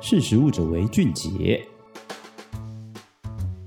识食物者为俊杰。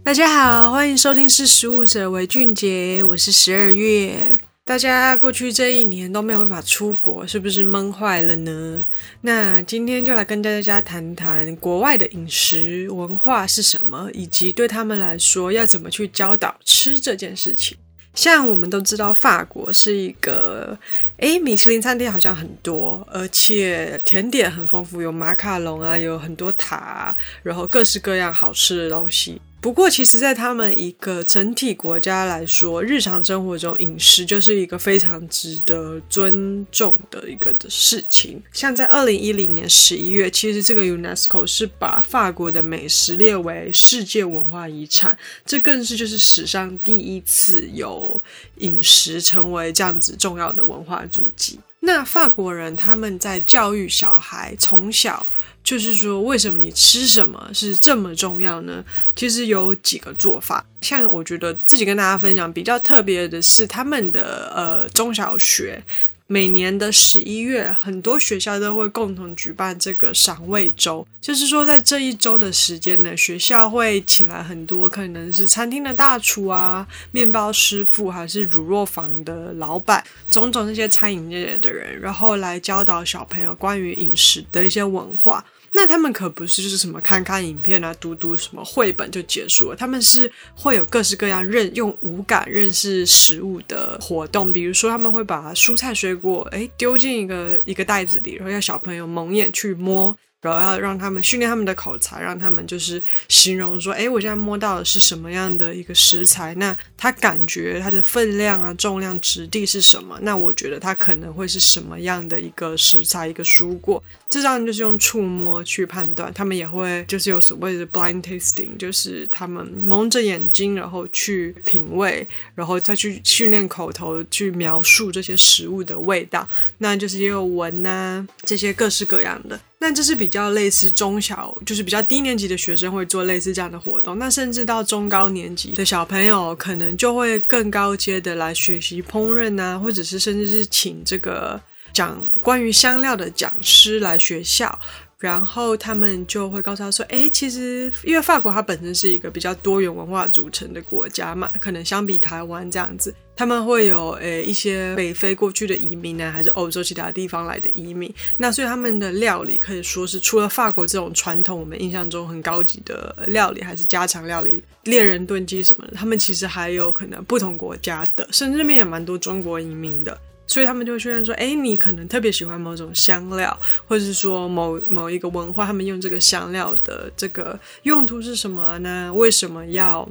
大家好，欢迎收听《识食物者为俊杰》，我是十二月。大家过去这一年都没有办法出国，是不是闷坏了呢？那今天就来跟大家谈谈国外的饮食文化是什么，以及对他们来说要怎么去教导吃这件事情。像我们都知道，法国是一个，诶，米其林餐厅好像很多，而且甜点很丰富，有马卡龙啊，有很多塔，然后各式各样好吃的东西。不过，其实，在他们一个整体国家来说，日常生活中饮食就是一个非常值得尊重的一个的事情。像在二零一零年十一月，其实这个 UNESCO 是把法国的美食列为世界文化遗产，这更是就是史上第一次有饮食成为这样子重要的文化足迹。那法国人他们在教育小孩从小。就是说，为什么你吃什么是这么重要呢？其实有几个做法，像我觉得自己跟大家分享比较特别的是，他们的呃中小学。每年的十一月，很多学校都会共同举办这个赏味周，就是说在这一周的时间呢，学校会请来很多可能是餐厅的大厨啊、面包师傅，还是乳酪房的老板，种种那些餐饮业的人，然后来教导小朋友关于饮食的一些文化。那他们可不是就是什么看看影片啊、读读什么绘本就结束了，他们是会有各式各样认用五感认识食物的活动，比如说他们会把蔬菜水果诶丢进一个一个袋子里，然后要小朋友蒙眼去摸。然后要让他们训练他们的口才，让他们就是形容说：“诶，我现在摸到的是什么样的一个食材？那他感觉它的分量啊、重量、质地是什么？那我觉得它可能会是什么样的一个食材、一个蔬果？这样就是用触摸去判断。他们也会就是有所谓的 blind tasting，就是他们蒙着眼睛，然后去品味，然后再去训练口头去描述这些食物的味道。那就是也有闻呐、啊，这些各式各样的。”那这是比较类似中小，就是比较低年级的学生会做类似这样的活动。那甚至到中高年级的小朋友，可能就会更高阶的来学习烹饪啊，或者是甚至是请这个讲关于香料的讲师来学校。然后他们就会告诉他说：“诶，其实因为法国它本身是一个比较多元文化组成的国家嘛，可能相比台湾这样子，他们会有诶一些北非过去的移民呢，还是欧洲其他地方来的移民。那所以他们的料理可以说是除了法国这种传统我们印象中很高级的料理，还是家常料理，猎人炖鸡什么的，他们其实还有可能不同国家的，甚至那边也蛮多中国移民的。”所以他们就会出现说，诶，你可能特别喜欢某种香料，或者是说某某一个文化，他们用这个香料的这个用途是什么呢？为什么要？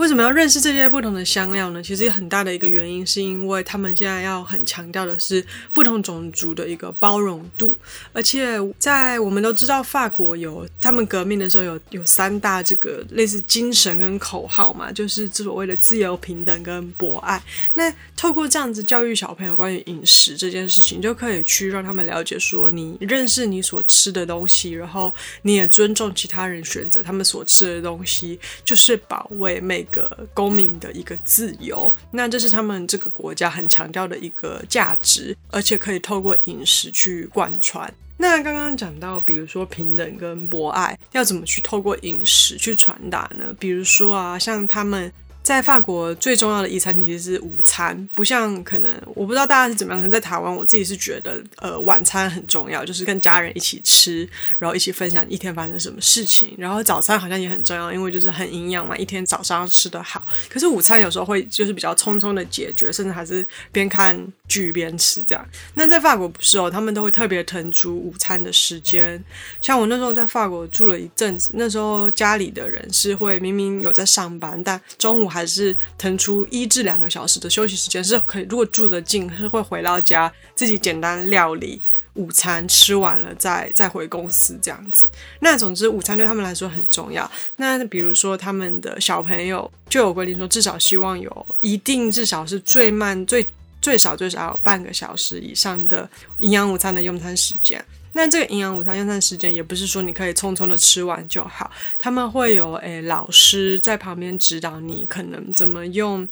为什么要认识这些不同的香料呢？其实很大的一个原因是因为他们现在要很强调的是不同种族的一个包容度，而且在我们都知道法国有他们革命的时候有有三大这个类似精神跟口号嘛，就是所谓的自由、平等跟博爱。那透过这样子教育小朋友关于饮食这件事情，就可以去让他们了解说，你认识你所吃的东西，然后你也尊重其他人选择他们所吃的东西，就是保卫每一个公民的一个自由，那这是他们这个国家很强调的一个价值，而且可以透过饮食去贯穿。那刚刚讲到，比如说平等跟博爱，要怎么去透过饮食去传达呢？比如说啊，像他们。在法国最重要的一餐其实是午餐，不像可能我不知道大家是怎么样。可能在台湾，我自己是觉得，呃，晚餐很重要，就是跟家人一起吃，然后一起分享一天发生什么事情。然后早餐好像也很重要，因为就是很营养嘛，一天早上吃得好。可是午餐有时候会就是比较匆匆的解决，甚至还是边看剧边吃这样。那在法国不是哦，他们都会特别腾出午餐的时间。像我那时候在法国住了一阵子，那时候家里的人是会明明有在上班，但中午还是腾出一至两个小时的休息时间，是可以。如果住得近，是会回到家自己简单料理午餐，吃完了再再回公司这样子。那总之，午餐对他们来说很重要。那比如说，他们的小朋友就有规定说，至少希望有一定，至少是最慢最最少最少有半个小时以上的营养午餐的用餐时间。那这个营养午餐用餐时间也不是说你可以匆匆的吃完就好，他们会有诶老师在旁边指导你，可能怎么用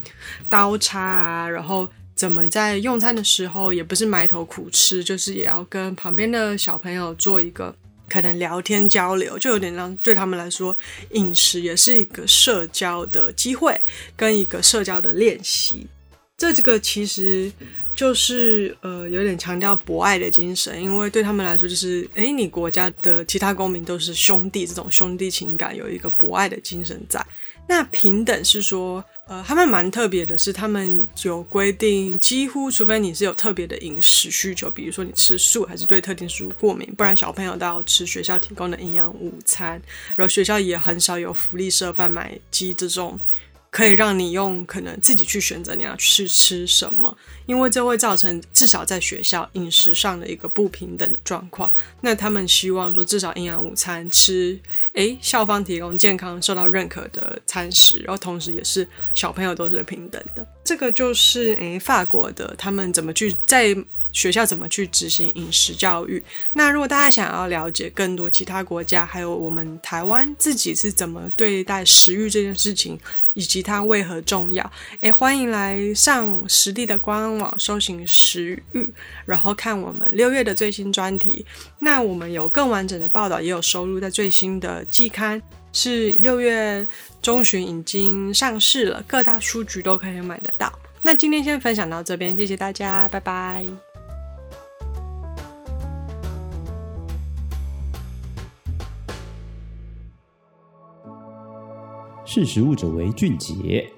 刀叉啊，然后怎么在用餐的时候也不是埋头苦吃，就是也要跟旁边的小朋友做一个可能聊天交流，就有点让对他们来说，饮食也是一个社交的机会，跟一个社交的练习。这这个其实就是呃，有点强调博爱的精神，因为对他们来说，就是诶，你国家的其他公民都是兄弟，这种兄弟情感有一个博爱的精神在。那平等是说，呃，他们蛮特别的是，他们有规定，几乎除非你是有特别的饮食需求，比如说你吃素还是对特定食物过敏，不然小朋友都要吃学校提供的营养午餐，然后学校也很少有福利社贩卖机这种。可以让你用可能自己去选择你要去吃什么，因为这会造成至少在学校饮食上的一个不平等的状况。那他们希望说，至少营养午餐吃，诶，校方提供健康受到认可的餐食，然后同时也是小朋友都是平等的。这个就是诶，法国的他们怎么去在。学校怎么去执行饮食教育？那如果大家想要了解更多其他国家，还有我们台湾自己是怎么对待食欲这件事情，以及它为何重要，诶，欢迎来上实地的官网搜寻食欲，然后看我们六月的最新专题。那我们有更完整的报道，也有收录在最新的季刊，是六月中旬已经上市了，各大书局都可以买得到。那今天先分享到这边，谢谢大家，拜拜。识时务者为俊杰。